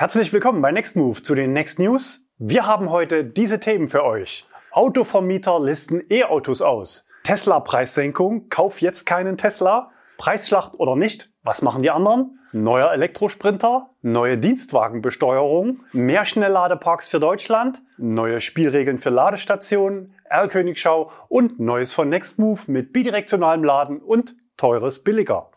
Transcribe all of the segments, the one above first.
Herzlich willkommen bei Next Move zu den Next News. Wir haben heute diese Themen für euch. Autovermieter listen E-Autos aus. Tesla-Preissenkung, kauf jetzt keinen Tesla. Preisschlacht oder nicht, was machen die anderen? Neuer Elektrosprinter, neue Dienstwagenbesteuerung, mehr Schnellladeparks für Deutschland, neue Spielregeln für Ladestationen, R-Königschau und Neues von Nextmove mit bidirektionalem Laden und teures billiger.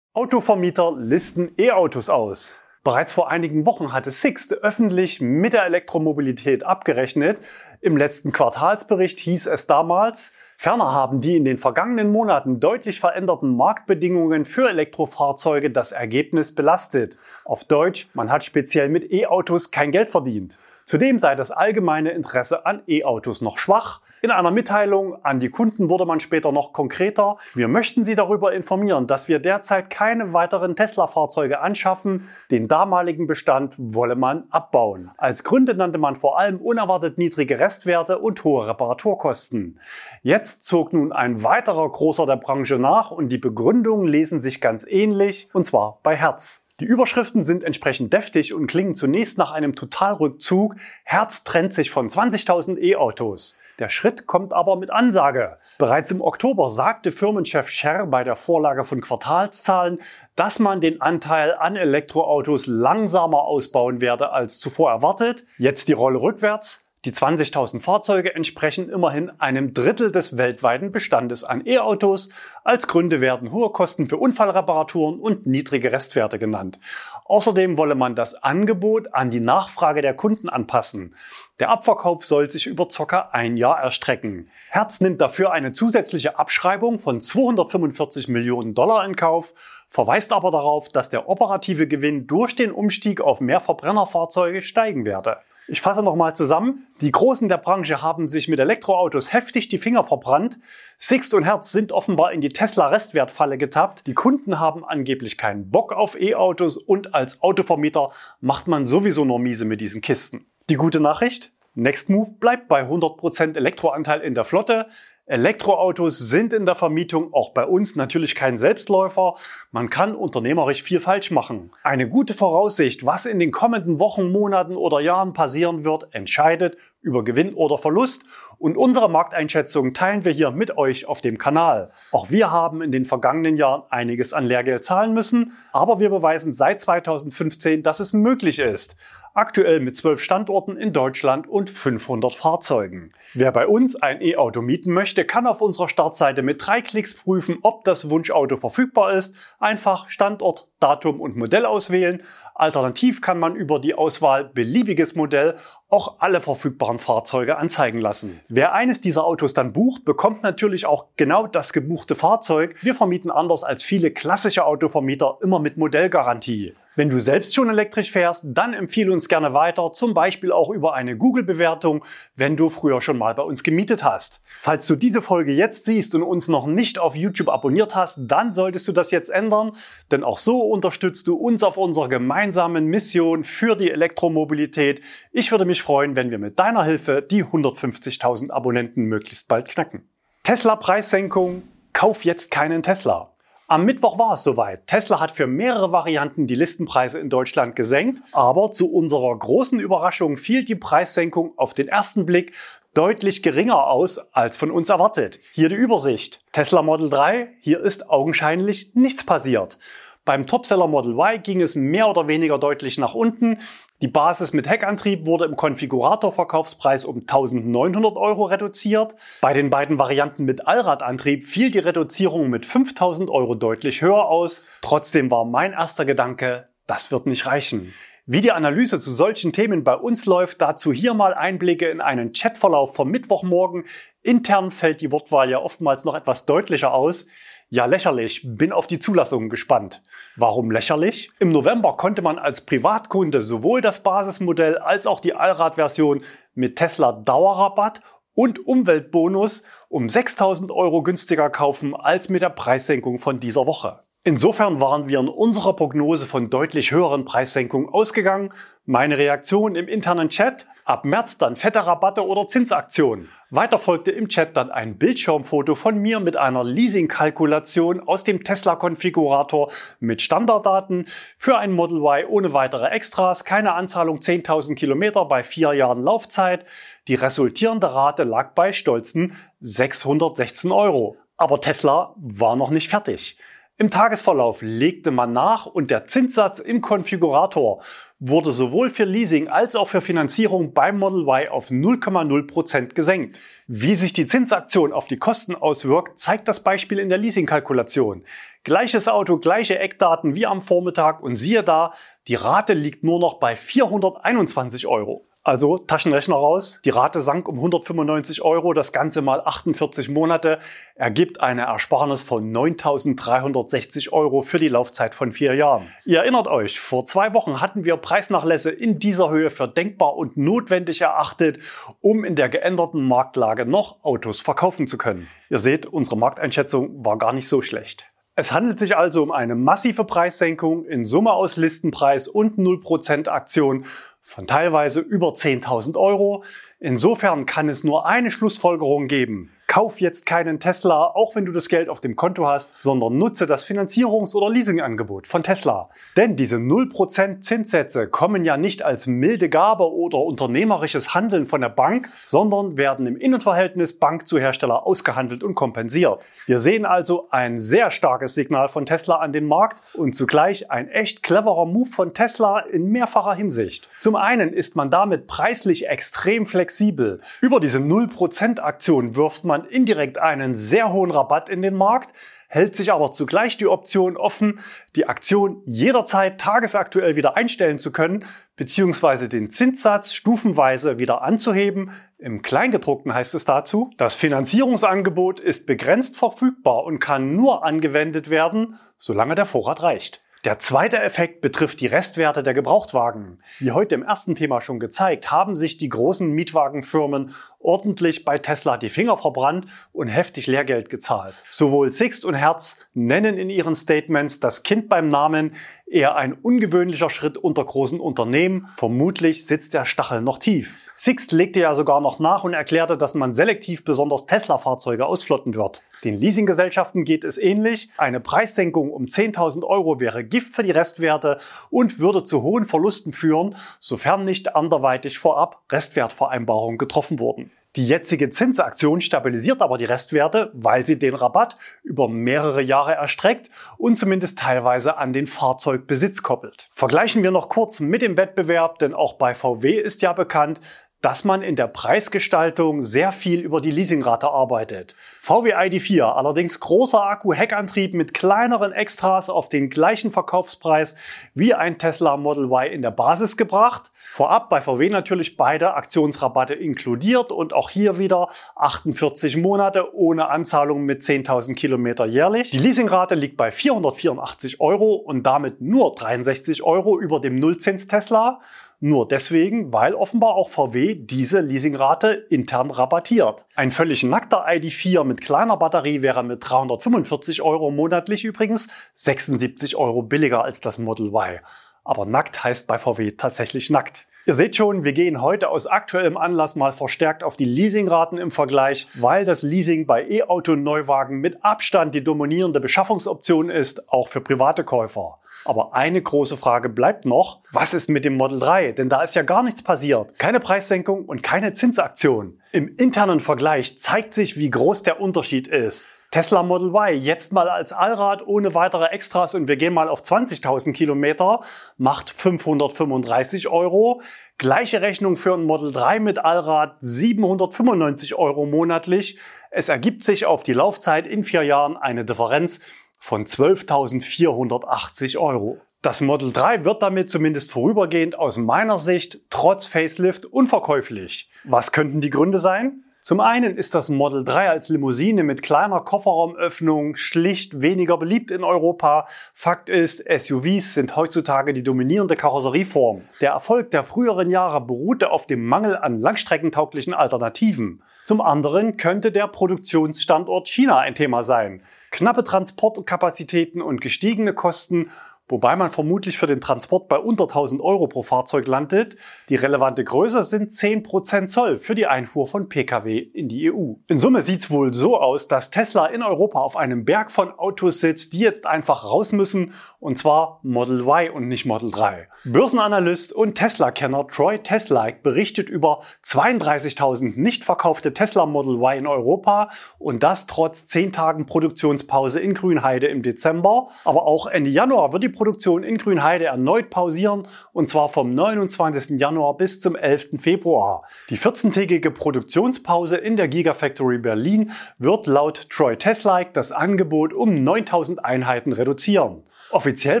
Autovermieter listen E-Autos aus. Bereits vor einigen Wochen hatte Sixt öffentlich mit der Elektromobilität abgerechnet. Im letzten Quartalsbericht hieß es damals, ferner haben die in den vergangenen Monaten deutlich veränderten Marktbedingungen für Elektrofahrzeuge das Ergebnis belastet. Auf Deutsch, man hat speziell mit E-Autos kein Geld verdient. Zudem sei das allgemeine Interesse an E-Autos noch schwach. In einer Mitteilung an die Kunden wurde man später noch konkreter. Wir möchten Sie darüber informieren, dass wir derzeit keine weiteren Tesla-Fahrzeuge anschaffen. Den damaligen Bestand wolle man abbauen. Als Gründe nannte man vor allem unerwartet niedrige Restwerte und hohe Reparaturkosten. Jetzt zog nun ein weiterer Großer der Branche nach und die Begründungen lesen sich ganz ähnlich, und zwar bei Herz. Die Überschriften sind entsprechend deftig und klingen zunächst nach einem Totalrückzug. Herz trennt sich von 20.000 E-Autos. Der Schritt kommt aber mit Ansage. Bereits im Oktober sagte Firmenchef Scher bei der Vorlage von Quartalszahlen, dass man den Anteil an Elektroautos langsamer ausbauen werde als zuvor erwartet. Jetzt die Rolle rückwärts. Die 20.000 Fahrzeuge entsprechen immerhin einem Drittel des weltweiten Bestandes an E-Autos. Als Gründe werden hohe Kosten für Unfallreparaturen und niedrige Restwerte genannt. Außerdem wolle man das Angebot an die Nachfrage der Kunden anpassen. Der Abverkauf soll sich über ca. ein Jahr erstrecken. Herz nimmt dafür eine zusätzliche Abschreibung von 245 Millionen Dollar in Kauf, verweist aber darauf, dass der operative Gewinn durch den Umstieg auf mehr Verbrennerfahrzeuge steigen werde. Ich fasse nochmal zusammen. Die Großen der Branche haben sich mit Elektroautos heftig die Finger verbrannt. Sixt und Herz sind offenbar in die Tesla-Restwertfalle getappt. Die Kunden haben angeblich keinen Bock auf E-Autos und als Autovermieter macht man sowieso nur miese mit diesen Kisten. Die gute Nachricht? Nextmove bleibt bei 100% Elektroanteil in der Flotte. Elektroautos sind in der Vermietung auch bei uns natürlich kein Selbstläufer. Man kann unternehmerisch viel falsch machen. Eine gute Voraussicht, was in den kommenden Wochen, Monaten oder Jahren passieren wird, entscheidet über Gewinn oder Verlust. Und unsere Markteinschätzung teilen wir hier mit euch auf dem Kanal. Auch wir haben in den vergangenen Jahren einiges an Lehrgeld zahlen müssen, aber wir beweisen seit 2015, dass es möglich ist aktuell mit zwölf Standorten in Deutschland und 500 Fahrzeugen. Wer bei uns ein E-Auto mieten möchte, kann auf unserer Startseite mit drei Klicks prüfen, ob das Wunschauto verfügbar ist. Einfach Standort, Datum und Modell auswählen. Alternativ kann man über die Auswahl beliebiges Modell auch alle verfügbaren Fahrzeuge anzeigen lassen. Wer eines dieser Autos dann bucht, bekommt natürlich auch genau das gebuchte Fahrzeug. Wir vermieten anders als viele klassische Autovermieter immer mit Modellgarantie. Wenn du selbst schon elektrisch fährst, dann empfehle uns gerne weiter, zum Beispiel auch über eine Google-Bewertung, wenn du früher schon mal bei uns gemietet hast. Falls du diese Folge jetzt siehst und uns noch nicht auf YouTube abonniert hast, dann solltest du das jetzt ändern, denn auch so unterstützt du uns auf unserer gemeinsamen Mission für die Elektromobilität. Ich würde mich freuen, wenn wir mit deiner Hilfe die 150.000 Abonnenten möglichst bald knacken. Tesla-Preissenkung, kauf jetzt keinen Tesla. Am Mittwoch war es soweit. Tesla hat für mehrere Varianten die Listenpreise in Deutschland gesenkt, aber zu unserer großen Überraschung fiel die Preissenkung auf den ersten Blick deutlich geringer aus als von uns erwartet. Hier die Übersicht. Tesla Model 3, hier ist augenscheinlich nichts passiert. Beim Topseller Model Y ging es mehr oder weniger deutlich nach unten. Die Basis mit Heckantrieb wurde im Konfiguratorverkaufspreis um 1900 Euro reduziert. Bei den beiden Varianten mit Allradantrieb fiel die Reduzierung mit 5000 Euro deutlich höher aus. Trotzdem war mein erster Gedanke, das wird nicht reichen. Wie die Analyse zu solchen Themen bei uns läuft, dazu hier mal Einblicke in einen Chatverlauf vom Mittwochmorgen. Intern fällt die Wortwahl ja oftmals noch etwas deutlicher aus. Ja, lächerlich. Bin auf die Zulassungen gespannt. Warum lächerlich? Im November konnte man als Privatkunde sowohl das Basismodell als auch die Allradversion mit Tesla Dauerrabatt und Umweltbonus um 6000 Euro günstiger kaufen als mit der Preissenkung von dieser Woche. Insofern waren wir in unserer Prognose von deutlich höheren Preissenkungen ausgegangen. Meine Reaktion im internen Chat, ab März dann fette Rabatte oder Zinsaktionen. Weiter folgte im Chat dann ein Bildschirmfoto von mir mit einer Leasing-Kalkulation aus dem Tesla-Konfigurator mit Standarddaten für ein Model Y ohne weitere Extras, keine Anzahlung 10.000 Kilometer bei vier Jahren Laufzeit. Die resultierende Rate lag bei stolzen 616 Euro. Aber Tesla war noch nicht fertig. Im Tagesverlauf legte man nach und der Zinssatz im Konfigurator wurde sowohl für Leasing als auch für Finanzierung beim Model Y auf 0,0% gesenkt. Wie sich die Zinsaktion auf die Kosten auswirkt, zeigt das Beispiel in der Leasingkalkulation. Gleiches Auto, gleiche Eckdaten wie am Vormittag und siehe da, die Rate liegt nur noch bei 421 Euro. Also Taschenrechner raus. Die Rate sank um 195 Euro. Das Ganze mal 48 Monate ergibt eine Ersparnis von 9.360 Euro für die Laufzeit von vier Jahren. Ihr erinnert euch, vor zwei Wochen hatten wir Preisnachlässe in dieser Höhe für denkbar und notwendig erachtet, um in der geänderten Marktlage noch Autos verkaufen zu können. Ihr seht, unsere Markteinschätzung war gar nicht so schlecht. Es handelt sich also um eine massive Preissenkung in Summe aus Listenpreis und 0% Aktion von teilweise über 10.000 Euro. Insofern kann es nur eine Schlussfolgerung geben. Kauf jetzt keinen Tesla, auch wenn du das Geld auf dem Konto hast, sondern nutze das Finanzierungs- oder Leasingangebot von Tesla. Denn diese 0% Zinssätze kommen ja nicht als milde Gabe oder unternehmerisches Handeln von der Bank, sondern werden im Innenverhältnis Bank zu Hersteller ausgehandelt und kompensiert. Wir sehen also ein sehr starkes Signal von Tesla an den Markt und zugleich ein echt cleverer Move von Tesla in mehrfacher Hinsicht. Zum einen ist man damit preislich extrem flexibel. Über diese 0% Aktion wirft man indirekt einen sehr hohen Rabatt in den Markt, hält sich aber zugleich die Option offen, die Aktion jederzeit tagesaktuell wieder einstellen zu können, beziehungsweise den Zinssatz stufenweise wieder anzuheben. Im Kleingedruckten heißt es dazu, das Finanzierungsangebot ist begrenzt verfügbar und kann nur angewendet werden, solange der Vorrat reicht. Der zweite Effekt betrifft die Restwerte der Gebrauchtwagen. Wie heute im ersten Thema schon gezeigt, haben sich die großen Mietwagenfirmen ordentlich bei Tesla die Finger verbrannt und heftig Lehrgeld gezahlt. Sowohl Sixt und Herz nennen in ihren Statements das Kind beim Namen, eher ein ungewöhnlicher Schritt unter großen Unternehmen. Vermutlich sitzt der Stachel noch tief. Sixt legte ja sogar noch nach und erklärte, dass man selektiv besonders Tesla-Fahrzeuge ausflotten wird. Den Leasinggesellschaften geht es ähnlich. Eine Preissenkung um 10.000 Euro wäre Gift für die Restwerte und würde zu hohen Verlusten führen, sofern nicht anderweitig vorab Restwertvereinbarungen getroffen wurden. Die jetzige Zinsaktion stabilisiert aber die Restwerte, weil sie den Rabatt über mehrere Jahre erstreckt und zumindest teilweise an den Fahrzeugbesitz koppelt. Vergleichen wir noch kurz mit dem Wettbewerb, denn auch bei VW ist ja bekannt, dass man in der Preisgestaltung sehr viel über die Leasingrate arbeitet. VW ID4, allerdings großer Akku-Heckantrieb mit kleineren Extras auf den gleichen Verkaufspreis wie ein Tesla Model Y in der Basis gebracht. Vorab bei VW natürlich beide Aktionsrabatte inkludiert und auch hier wieder 48 Monate ohne Anzahlung mit 10.000 Kilometer jährlich. Die Leasingrate liegt bei 484 Euro und damit nur 63 Euro über dem Nullzins Tesla. Nur deswegen, weil offenbar auch VW diese Leasingrate intern rabattiert. Ein völlig nackter ID4 mit kleiner Batterie wäre mit 345 Euro monatlich übrigens 76 Euro billiger als das Model Y. Aber nackt heißt bei VW tatsächlich nackt. Ihr seht schon, wir gehen heute aus aktuellem Anlass mal verstärkt auf die Leasingraten im Vergleich, weil das Leasing bei E-Auto-Neuwagen mit Abstand die dominierende Beschaffungsoption ist, auch für private Käufer. Aber eine große Frage bleibt noch, was ist mit dem Model 3? Denn da ist ja gar nichts passiert. Keine Preissenkung und keine Zinsaktion. Im internen Vergleich zeigt sich, wie groß der Unterschied ist. Tesla Model Y jetzt mal als Allrad ohne weitere Extras und wir gehen mal auf 20.000 Kilometer, macht 535 Euro. Gleiche Rechnung für ein Model 3 mit Allrad 795 Euro monatlich. Es ergibt sich auf die Laufzeit in vier Jahren eine Differenz von 12.480 Euro. Das Model 3 wird damit zumindest vorübergehend aus meiner Sicht trotz Facelift unverkäuflich. Was könnten die Gründe sein? Zum einen ist das Model 3 als Limousine mit kleiner Kofferraumöffnung schlicht weniger beliebt in Europa. Fakt ist, SUVs sind heutzutage die dominierende Karosserieform. Der Erfolg der früheren Jahre beruhte auf dem Mangel an langstreckentauglichen Alternativen. Zum anderen könnte der Produktionsstandort China ein Thema sein. Knappe Transportkapazitäten und gestiegene Kosten wobei man vermutlich für den Transport bei unter 1000 Euro pro Fahrzeug landet. Die relevante Größe sind 10% Zoll für die Einfuhr von Pkw in die EU. In Summe sieht es wohl so aus, dass Tesla in Europa auf einem Berg von Autos sitzt, die jetzt einfach raus müssen, und zwar Model Y und nicht Model 3. Börsenanalyst und Tesla-Kenner Troy Teslaik berichtet über 32.000 nicht verkaufte Tesla Model Y in Europa und das trotz 10 Tagen Produktionspause in Grünheide im Dezember. Aber auch Ende Januar wird die Produktion in Grünheide erneut pausieren und zwar vom 29. Januar bis zum 11. Februar. Die 14-tägige Produktionspause in der Gigafactory Berlin wird laut Troy Teslaik das Angebot um 9000 Einheiten reduzieren. Offiziell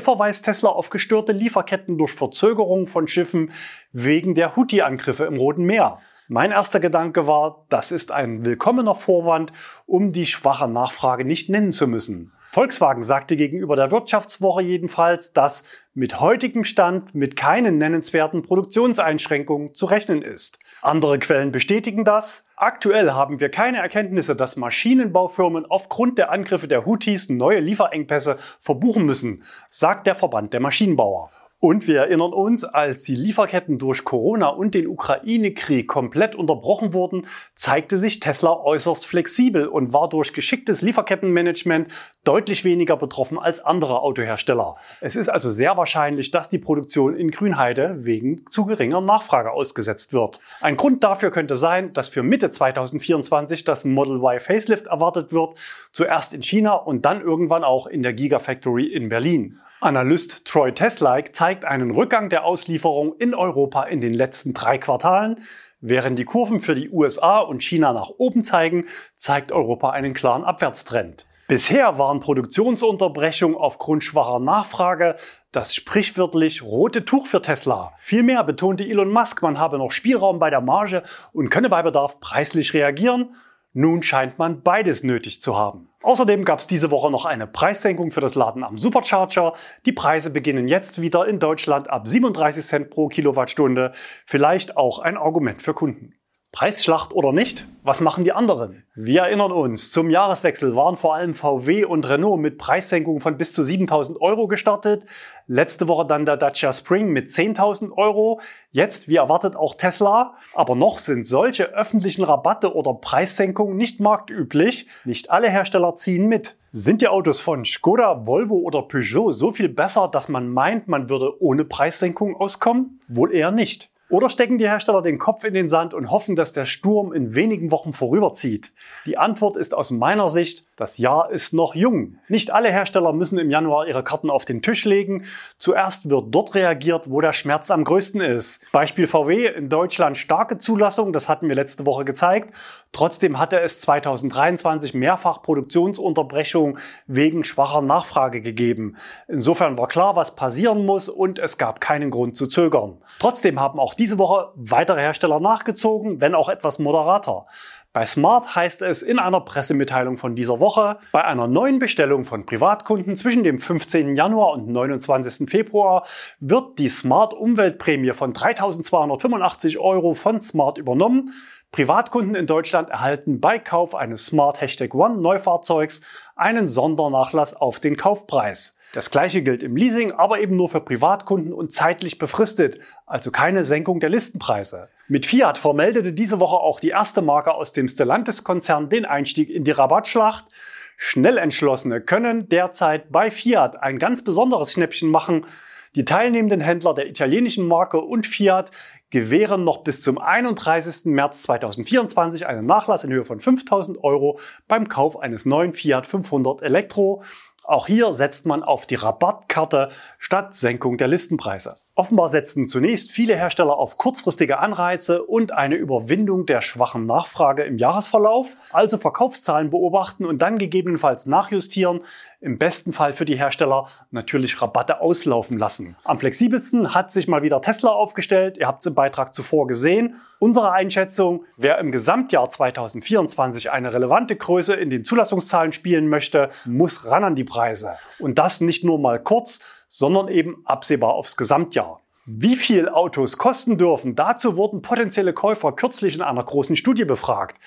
verweist Tesla auf gestörte Lieferketten durch Verzögerung von Schiffen wegen der Houthi-Angriffe im Roten Meer. Mein erster Gedanke war, das ist ein willkommener Vorwand, um die schwache Nachfrage nicht nennen zu müssen. Volkswagen sagte gegenüber der Wirtschaftswoche jedenfalls, dass mit heutigem Stand mit keinen nennenswerten Produktionseinschränkungen zu rechnen ist. Andere Quellen bestätigen das. Aktuell haben wir keine Erkenntnisse, dass Maschinenbaufirmen aufgrund der Angriffe der Houthis neue Lieferengpässe verbuchen müssen, sagt der Verband der Maschinenbauer. Und wir erinnern uns, als die Lieferketten durch Corona und den Ukraine-Krieg komplett unterbrochen wurden, zeigte sich Tesla äußerst flexibel und war durch geschicktes Lieferkettenmanagement deutlich weniger betroffen als andere Autohersteller. Es ist also sehr wahrscheinlich, dass die Produktion in Grünheide wegen zu geringer Nachfrage ausgesetzt wird. Ein Grund dafür könnte sein, dass für Mitte 2024 das Model Y Facelift erwartet wird, zuerst in China und dann irgendwann auch in der Gigafactory in Berlin. Analyst Troy Teslaik zeigt einen Rückgang der Auslieferung in Europa in den letzten drei Quartalen. Während die Kurven für die USA und China nach oben zeigen, zeigt Europa einen klaren Abwärtstrend. Bisher waren Produktionsunterbrechungen aufgrund schwacher Nachfrage das sprichwörtlich rote Tuch für Tesla. Vielmehr betonte Elon Musk, man habe noch Spielraum bei der Marge und könne bei Bedarf preislich reagieren. Nun scheint man beides nötig zu haben. Außerdem gab es diese Woche noch eine Preissenkung für das Laden am Supercharger. Die Preise beginnen jetzt wieder in Deutschland ab 37 Cent pro Kilowattstunde. Vielleicht auch ein Argument für Kunden. Preisschlacht oder nicht? Was machen die anderen? Wir erinnern uns, zum Jahreswechsel waren vor allem VW und Renault mit Preissenkungen von bis zu 7000 Euro gestartet. Letzte Woche dann der Dacia Spring mit 10.000 Euro. Jetzt, wie erwartet, auch Tesla. Aber noch sind solche öffentlichen Rabatte oder Preissenkungen nicht marktüblich. Nicht alle Hersteller ziehen mit. Sind die Autos von Skoda, Volvo oder Peugeot so viel besser, dass man meint, man würde ohne Preissenkung auskommen? Wohl eher nicht. Oder stecken die Hersteller den Kopf in den Sand und hoffen, dass der Sturm in wenigen Wochen vorüberzieht? Die Antwort ist aus meiner Sicht, das Jahr ist noch jung. Nicht alle Hersteller müssen im Januar ihre Karten auf den Tisch legen. Zuerst wird dort reagiert, wo der Schmerz am größten ist. Beispiel VW in Deutschland starke Zulassung, das hatten wir letzte Woche gezeigt. Trotzdem hatte es 2023 mehrfach Produktionsunterbrechungen wegen schwacher Nachfrage gegeben. Insofern war klar, was passieren muss und es gab keinen Grund zu zögern. Trotzdem haben auch diese Woche weitere Hersteller nachgezogen, wenn auch etwas moderater. Bei Smart heißt es in einer Pressemitteilung von dieser Woche, bei einer neuen Bestellung von Privatkunden zwischen dem 15. Januar und 29. Februar wird die Smart Umweltprämie von 3.285 Euro von Smart übernommen. Privatkunden in Deutschland erhalten bei Kauf eines Smart Hashtag One Neufahrzeugs einen Sondernachlass auf den Kaufpreis. Das gleiche gilt im Leasing, aber eben nur für Privatkunden und zeitlich befristet, also keine Senkung der Listenpreise. Mit Fiat vermeldete diese Woche auch die erste Marke aus dem Stellantis-Konzern den Einstieg in die Rabattschlacht. Schnellentschlossene können derzeit bei Fiat ein ganz besonderes Schnäppchen machen. Die teilnehmenden Händler der italienischen Marke und Fiat gewähren noch bis zum 31. März 2024 einen Nachlass in Höhe von 5000 Euro beim Kauf eines neuen Fiat 500 Elektro. Auch hier setzt man auf die Rabattkarte statt Senkung der Listenpreise. Offenbar setzen zunächst viele Hersteller auf kurzfristige Anreize und eine Überwindung der schwachen Nachfrage im Jahresverlauf, also Verkaufszahlen beobachten und dann gegebenenfalls nachjustieren, im besten Fall für die Hersteller natürlich Rabatte auslaufen lassen. Am flexibelsten hat sich mal wieder Tesla aufgestellt, ihr habt es im Beitrag zuvor gesehen. Unsere Einschätzung, wer im Gesamtjahr 2024 eine relevante Größe in den Zulassungszahlen spielen möchte, muss ran an die Preise. Und das nicht nur mal kurz, sondern eben absehbar aufs Gesamtjahr. Wie viel Autos kosten dürfen, dazu wurden potenzielle Käufer kürzlich in einer großen Studie befragt.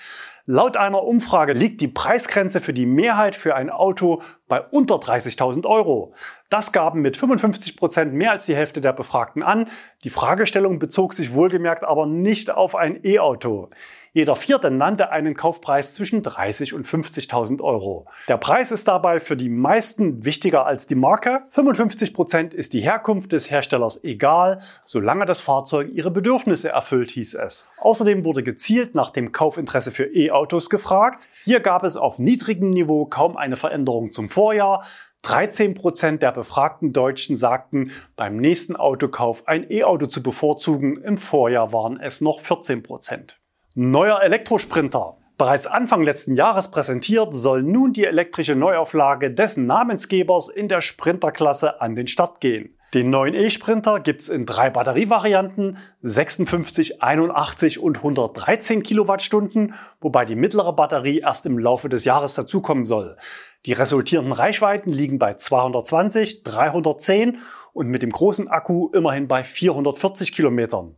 Laut einer Umfrage liegt die Preisgrenze für die Mehrheit für ein Auto bei unter 30.000 Euro. Das gaben mit 55 Prozent mehr als die Hälfte der Befragten an. Die Fragestellung bezog sich wohlgemerkt aber nicht auf ein E-Auto. Jeder Vierte nannte einen Kaufpreis zwischen 30 und 50.000 Euro. Der Preis ist dabei für die meisten wichtiger als die Marke. 55 Prozent ist die Herkunft des Herstellers egal, solange das Fahrzeug ihre Bedürfnisse erfüllt, hieß es. Außerdem wurde gezielt nach dem Kaufinteresse für E-Autos gefragt. Hier gab es auf niedrigem Niveau kaum eine Veränderung zum Vorjahr. 13 Prozent der befragten Deutschen sagten, beim nächsten Autokauf ein E-Auto zu bevorzugen. Im Vorjahr waren es noch 14 Prozent. Neuer Elektrosprinter. Bereits Anfang letzten Jahres präsentiert, soll nun die elektrische Neuauflage dessen Namensgebers in der Sprinterklasse an den Start gehen. Den neuen E-Sprinter gibt's in drei Batterievarianten, 56, 81 und 113 Kilowattstunden, wobei die mittlere Batterie erst im Laufe des Jahres dazukommen soll. Die resultierenden Reichweiten liegen bei 220, 310 und mit dem großen Akku immerhin bei 440 Kilometern.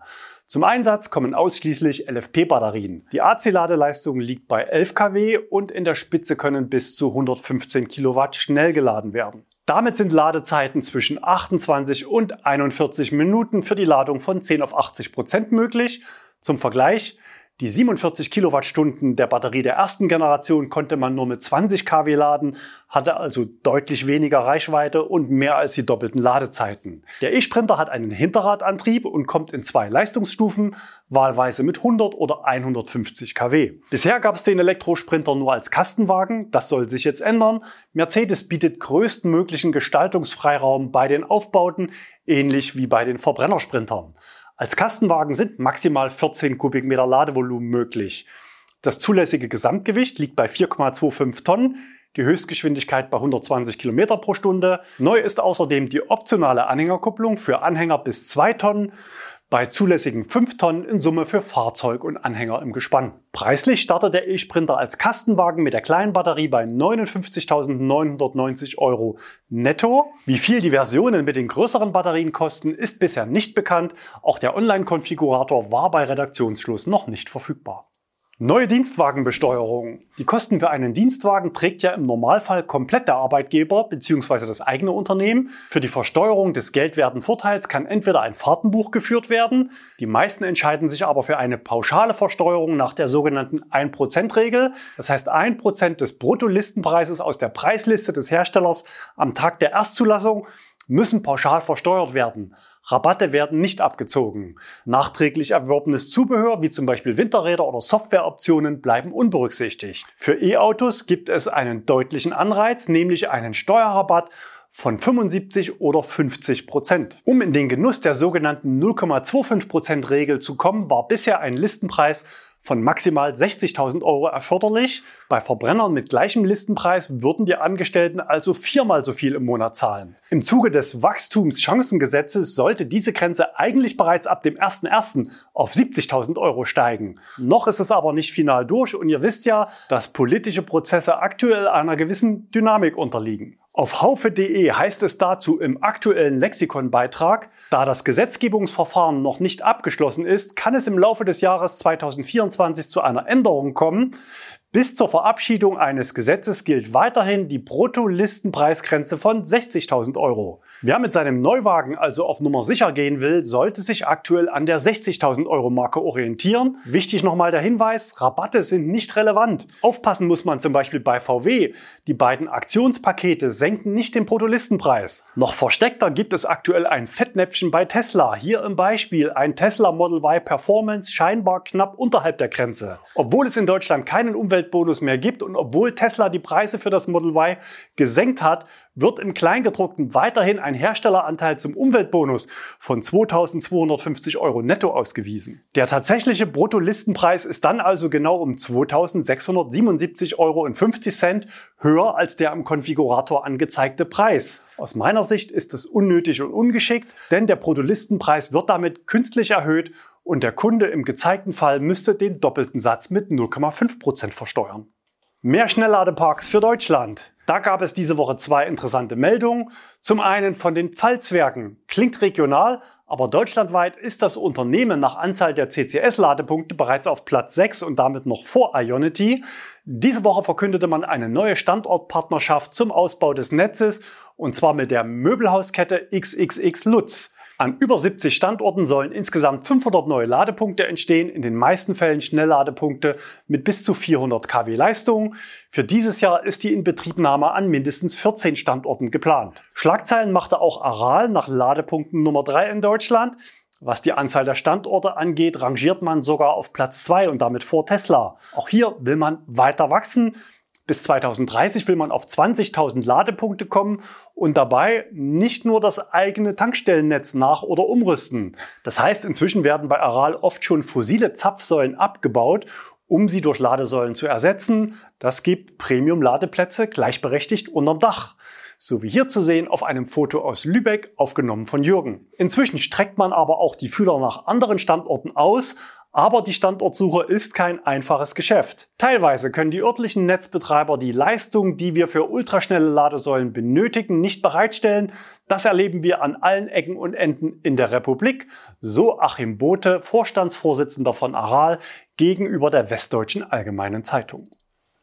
Zum Einsatz kommen ausschließlich LFP-Batterien. Die AC-Ladeleistung liegt bei 11 kW und in der Spitze können bis zu 115 Kilowatt schnell geladen werden. Damit sind Ladezeiten zwischen 28 und 41 Minuten für die Ladung von 10 auf 80 Prozent möglich. Zum Vergleich, die 47 Kilowattstunden der Batterie der ersten Generation konnte man nur mit 20 kW laden, hatte also deutlich weniger Reichweite und mehr als die doppelten Ladezeiten. Der E-Sprinter hat einen Hinterradantrieb und kommt in zwei Leistungsstufen, wahlweise mit 100 oder 150 kW. Bisher gab es den Elektrosprinter nur als Kastenwagen, das soll sich jetzt ändern. Mercedes bietet größtmöglichen Gestaltungsfreiraum bei den Aufbauten, ähnlich wie bei den Verbrennersprintern. Als Kastenwagen sind maximal 14 Kubikmeter Ladevolumen möglich. Das zulässige Gesamtgewicht liegt bei 4,25 Tonnen, die Höchstgeschwindigkeit bei 120 Kilometer pro Stunde. Neu ist außerdem die optionale Anhängerkupplung für Anhänger bis 2 Tonnen bei zulässigen 5 Tonnen in Summe für Fahrzeug und Anhänger im Gespann. Preislich startet der E-Sprinter als Kastenwagen mit der kleinen Batterie bei 59.990 Euro netto. Wie viel die Versionen mit den größeren Batterien kosten, ist bisher nicht bekannt. Auch der Online-Konfigurator war bei Redaktionsschluss noch nicht verfügbar. Neue Dienstwagenbesteuerung. Die Kosten für einen Dienstwagen trägt ja im Normalfall komplett der Arbeitgeber bzw. das eigene Unternehmen. Für die Versteuerung des geldwerten Vorteils kann entweder ein Fahrtenbuch geführt werden. Die meisten entscheiden sich aber für eine pauschale Versteuerung nach der sogenannten 1%-Regel. Das heißt 1% des Bruttolistenpreises aus der Preisliste des Herstellers am Tag der Erstzulassung müssen pauschal versteuert werden. Rabatte werden nicht abgezogen. Nachträglich erworbenes Zubehör, wie zum Beispiel Winterräder oder Softwareoptionen, bleiben unberücksichtigt. Für E-Autos gibt es einen deutlichen Anreiz, nämlich einen Steuerrabatt von 75 oder 50 Prozent. Um in den Genuss der sogenannten 0,25 Prozent Regel zu kommen, war bisher ein Listenpreis von maximal 60.000 Euro erforderlich. Bei Verbrennern mit gleichem Listenpreis würden die Angestellten also viermal so viel im Monat zahlen. Im Zuge des Wachstumschancengesetzes sollte diese Grenze eigentlich bereits ab dem 1.1. auf 70.000 Euro steigen. Noch ist es aber nicht final durch und ihr wisst ja, dass politische Prozesse aktuell einer gewissen Dynamik unterliegen. Auf haufe.de heißt es dazu im aktuellen Lexikonbeitrag, da das Gesetzgebungsverfahren noch nicht abgeschlossen ist, kann es im Laufe des Jahres 2024 zu einer Änderung kommen. Bis zur Verabschiedung eines Gesetzes gilt weiterhin die Brutto-Listenpreisgrenze von 60.000 Euro. Wer mit seinem Neuwagen also auf Nummer sicher gehen will, sollte sich aktuell an der 60.000 Euro Marke orientieren. Wichtig nochmal der Hinweis, Rabatte sind nicht relevant. Aufpassen muss man zum Beispiel bei VW. Die beiden Aktionspakete senken nicht den Bruttolistenpreis. Noch versteckter gibt es aktuell ein Fettnäpfchen bei Tesla. Hier im Beispiel ein Tesla Model Y Performance scheinbar knapp unterhalb der Grenze. Obwohl es in Deutschland keinen Umweltbonus mehr gibt und obwohl Tesla die Preise für das Model Y gesenkt hat, wird im Kleingedruckten weiterhin ein Herstelleranteil zum Umweltbonus von 2250 Euro netto ausgewiesen. Der tatsächliche Bruttolistenpreis ist dann also genau um 2677,50 Euro höher als der am Konfigurator angezeigte Preis. Aus meiner Sicht ist es unnötig und ungeschickt, denn der Bruttolistenpreis wird damit künstlich erhöht und der Kunde im gezeigten Fall müsste den doppelten Satz mit 0,5% versteuern. Mehr Schnellladeparks für Deutschland. Da gab es diese Woche zwei interessante Meldungen. Zum einen von den Pfalzwerken. Klingt regional, aber deutschlandweit ist das Unternehmen nach Anzahl der CCS-Ladepunkte bereits auf Platz 6 und damit noch vor Ionity. Diese Woche verkündete man eine neue Standortpartnerschaft zum Ausbau des Netzes und zwar mit der Möbelhauskette XXX Lutz. An über 70 Standorten sollen insgesamt 500 neue Ladepunkte entstehen, in den meisten Fällen Schnellladepunkte mit bis zu 400 kW Leistung. Für dieses Jahr ist die Inbetriebnahme an mindestens 14 Standorten geplant. Schlagzeilen machte auch Aral nach Ladepunkten Nummer 3 in Deutschland. Was die Anzahl der Standorte angeht, rangiert man sogar auf Platz 2 und damit vor Tesla. Auch hier will man weiter wachsen. Bis 2030 will man auf 20.000 Ladepunkte kommen und dabei nicht nur das eigene Tankstellennetz nach- oder umrüsten. Das heißt, inzwischen werden bei Aral oft schon fossile Zapfsäulen abgebaut, um sie durch Ladesäulen zu ersetzen. Das gibt Premium-Ladeplätze gleichberechtigt unterm Dach. So wie hier zu sehen auf einem Foto aus Lübeck, aufgenommen von Jürgen. Inzwischen streckt man aber auch die Fühler nach anderen Standorten aus, aber die Standortsuche ist kein einfaches Geschäft. Teilweise können die örtlichen Netzbetreiber die Leistung, die wir für ultraschnelle Ladesäulen benötigen, nicht bereitstellen. Das erleben wir an allen Ecken und Enden in der Republik, so Achim Bote, Vorstandsvorsitzender von Aral, gegenüber der Westdeutschen Allgemeinen Zeitung.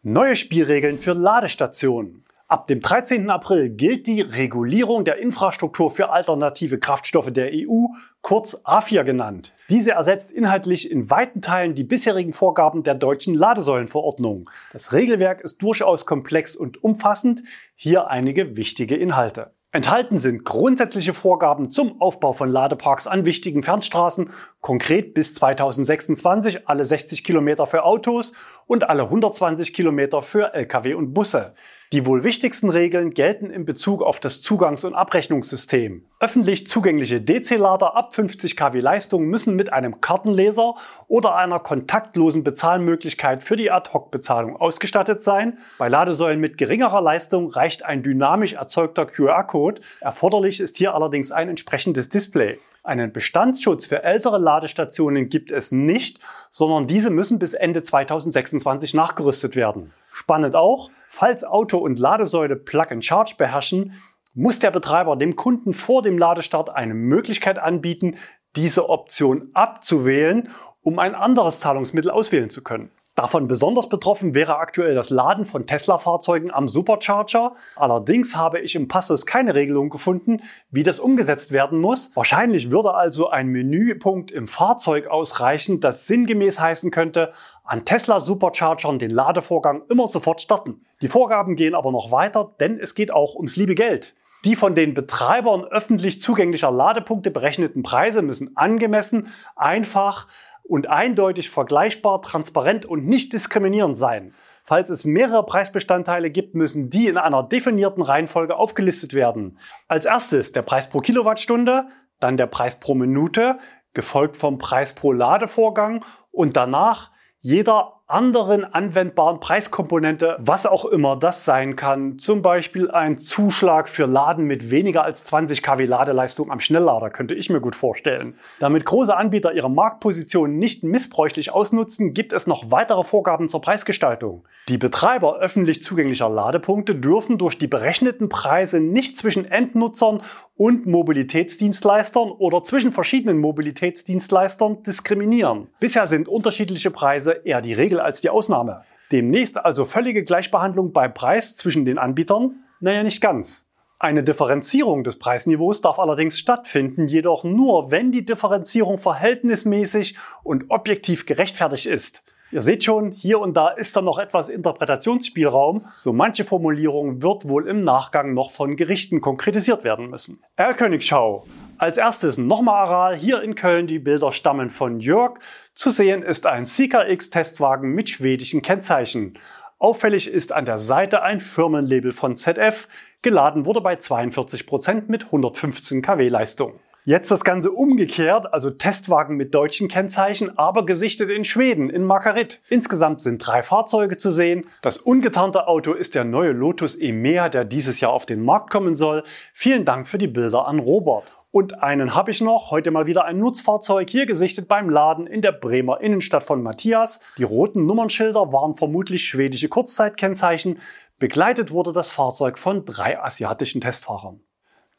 Neue Spielregeln für Ladestationen. Ab dem 13. April gilt die Regulierung der Infrastruktur für alternative Kraftstoffe der EU, kurz AFIR genannt. Diese ersetzt inhaltlich in weiten Teilen die bisherigen Vorgaben der deutschen Ladesäulenverordnung. Das Regelwerk ist durchaus komplex und umfassend. Hier einige wichtige Inhalte. Enthalten sind grundsätzliche Vorgaben zum Aufbau von Ladeparks an wichtigen Fernstraßen, konkret bis 2026 alle 60 Kilometer für Autos und alle 120 Kilometer für Lkw und Busse. Die wohl wichtigsten Regeln gelten in Bezug auf das Zugangs- und Abrechnungssystem. Öffentlich zugängliche DC-Lader ab 50 kW Leistung müssen mit einem Kartenleser oder einer kontaktlosen Bezahlmöglichkeit für die Ad-Hoc-Bezahlung ausgestattet sein. Bei Ladesäulen mit geringerer Leistung reicht ein dynamisch erzeugter QR-Code. Erforderlich ist hier allerdings ein entsprechendes Display. Einen Bestandsschutz für ältere Ladestationen gibt es nicht, sondern diese müssen bis Ende 2026 nachgerüstet werden. Spannend auch, Falls Auto und Ladesäule Plug and Charge beherrschen, muss der Betreiber dem Kunden vor dem Ladestart eine Möglichkeit anbieten, diese Option abzuwählen, um ein anderes Zahlungsmittel auswählen zu können. Davon besonders betroffen wäre aktuell das Laden von Tesla-Fahrzeugen am Supercharger. Allerdings habe ich im Passus keine Regelung gefunden, wie das umgesetzt werden muss. Wahrscheinlich würde also ein Menüpunkt im Fahrzeug ausreichen, das sinngemäß heißen könnte, an Tesla Superchargern den Ladevorgang immer sofort starten. Die Vorgaben gehen aber noch weiter, denn es geht auch ums liebe Geld. Die von den Betreibern öffentlich zugänglicher Ladepunkte berechneten Preise müssen angemessen, einfach und eindeutig vergleichbar, transparent und nicht diskriminierend sein. Falls es mehrere Preisbestandteile gibt, müssen die in einer definierten Reihenfolge aufgelistet werden. Als erstes der Preis pro Kilowattstunde, dann der Preis pro Minute, gefolgt vom Preis pro Ladevorgang und danach jeder anderen anwendbaren Preiskomponente, was auch immer das sein kann. Zum Beispiel ein Zuschlag für Laden mit weniger als 20 kW Ladeleistung am Schnelllader, könnte ich mir gut vorstellen. Damit große Anbieter ihre Marktposition nicht missbräuchlich ausnutzen, gibt es noch weitere Vorgaben zur Preisgestaltung. Die Betreiber öffentlich zugänglicher Ladepunkte dürfen durch die berechneten Preise nicht zwischen Endnutzern und Mobilitätsdienstleistern oder zwischen verschiedenen Mobilitätsdienstleistern diskriminieren. Bisher sind unterschiedliche Preise eher die Regel als die Ausnahme. Demnächst also völlige Gleichbehandlung beim Preis zwischen den Anbietern? Naja, nicht ganz. Eine Differenzierung des Preisniveaus darf allerdings stattfinden, jedoch nur, wenn die Differenzierung verhältnismäßig und objektiv gerechtfertigt ist. Ihr seht schon, hier und da ist da noch etwas Interpretationsspielraum. So manche Formulierung wird wohl im Nachgang noch von Gerichten konkretisiert werden müssen. Erlkönigschau. Als erstes nochmal Aral, hier in Köln. Die Bilder stammen von Jörg. Zu sehen ist ein Seeker X Testwagen mit schwedischen Kennzeichen. Auffällig ist an der Seite ein Firmenlabel von ZF. Geladen wurde bei 42 Prozent mit 115 kW Leistung. Jetzt das Ganze umgekehrt, also Testwagen mit deutschen Kennzeichen, aber gesichtet in Schweden, in Margarit. Insgesamt sind drei Fahrzeuge zu sehen. Das ungetarnte Auto ist der neue Lotus Emea, der dieses Jahr auf den Markt kommen soll. Vielen Dank für die Bilder an Robert. Und einen habe ich noch, heute mal wieder ein Nutzfahrzeug, hier gesichtet beim Laden in der Bremer Innenstadt von Matthias. Die roten Nummernschilder waren vermutlich schwedische Kurzzeitkennzeichen. Begleitet wurde das Fahrzeug von drei asiatischen Testfahrern.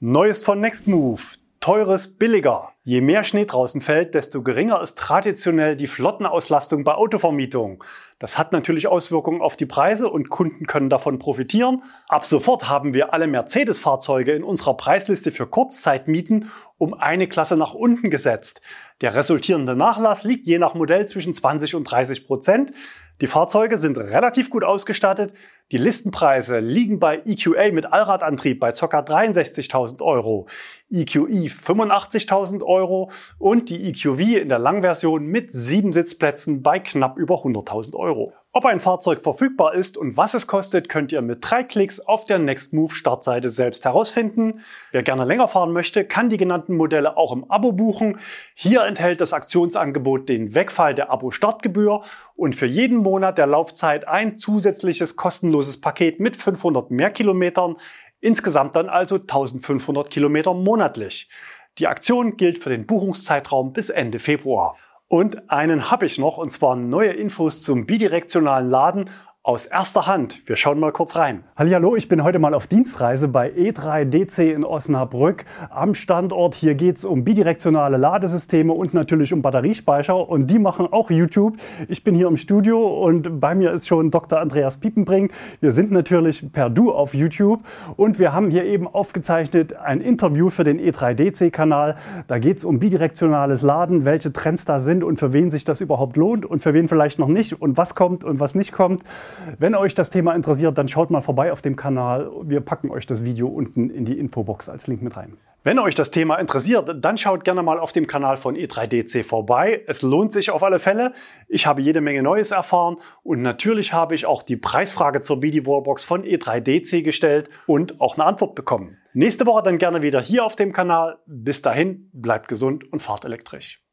Neues von Nextmove. Teures billiger. Je mehr Schnee draußen fällt, desto geringer ist traditionell die Flottenauslastung bei Autovermietung. Das hat natürlich Auswirkungen auf die Preise und Kunden können davon profitieren. Ab sofort haben wir alle Mercedes-Fahrzeuge in unserer Preisliste für Kurzzeitmieten um eine Klasse nach unten gesetzt. Der resultierende Nachlass liegt je nach Modell zwischen 20 und 30 Prozent. Die Fahrzeuge sind relativ gut ausgestattet. Die Listenpreise liegen bei EQA mit Allradantrieb bei ca. 63.000 Euro, EQE 85.000 Euro und die EQV in der Langversion mit sieben Sitzplätzen bei knapp über 100.000 Euro. Ob ein Fahrzeug verfügbar ist und was es kostet, könnt ihr mit drei Klicks auf der Nextmove Startseite selbst herausfinden. Wer gerne länger fahren möchte, kann die genannten Modelle auch im Abo buchen. Hier enthält das Aktionsangebot den Wegfall der Abo-Startgebühr und für jeden Monat der Laufzeit ein zusätzliches kostenloses Paket mit 500 mehr Kilometern. Insgesamt dann also 1500 Kilometer monatlich. Die Aktion gilt für den Buchungszeitraum bis Ende Februar. Und einen habe ich noch, und zwar neue Infos zum bidirektionalen Laden aus erster Hand. Wir schauen mal kurz rein. Hallo, ich bin heute mal auf Dienstreise bei E3DC in Osnabrück am Standort. Hier geht es um bidirektionale Ladesysteme und natürlich um Batteriespeicher und die machen auch YouTube. Ich bin hier im Studio und bei mir ist schon Dr. Andreas Piepenbrink. Wir sind natürlich per Du auf YouTube und wir haben hier eben aufgezeichnet ein Interview für den E3DC-Kanal. Da geht es um bidirektionales Laden, welche Trends da sind und für wen sich das überhaupt lohnt und für wen vielleicht noch nicht und was kommt und was nicht kommt. Wenn euch das Thema interessiert, dann schaut mal vorbei auf dem Kanal. Wir packen euch das Video unten in die Infobox als Link mit rein. Wenn euch das Thema interessiert, dann schaut gerne mal auf dem Kanal von E3DC vorbei. Es lohnt sich auf alle Fälle. Ich habe jede Menge Neues erfahren und natürlich habe ich auch die Preisfrage zur BD Wallbox von E3DC gestellt und auch eine Antwort bekommen. Nächste Woche dann gerne wieder hier auf dem Kanal. Bis dahin, bleibt gesund und fahrt elektrisch.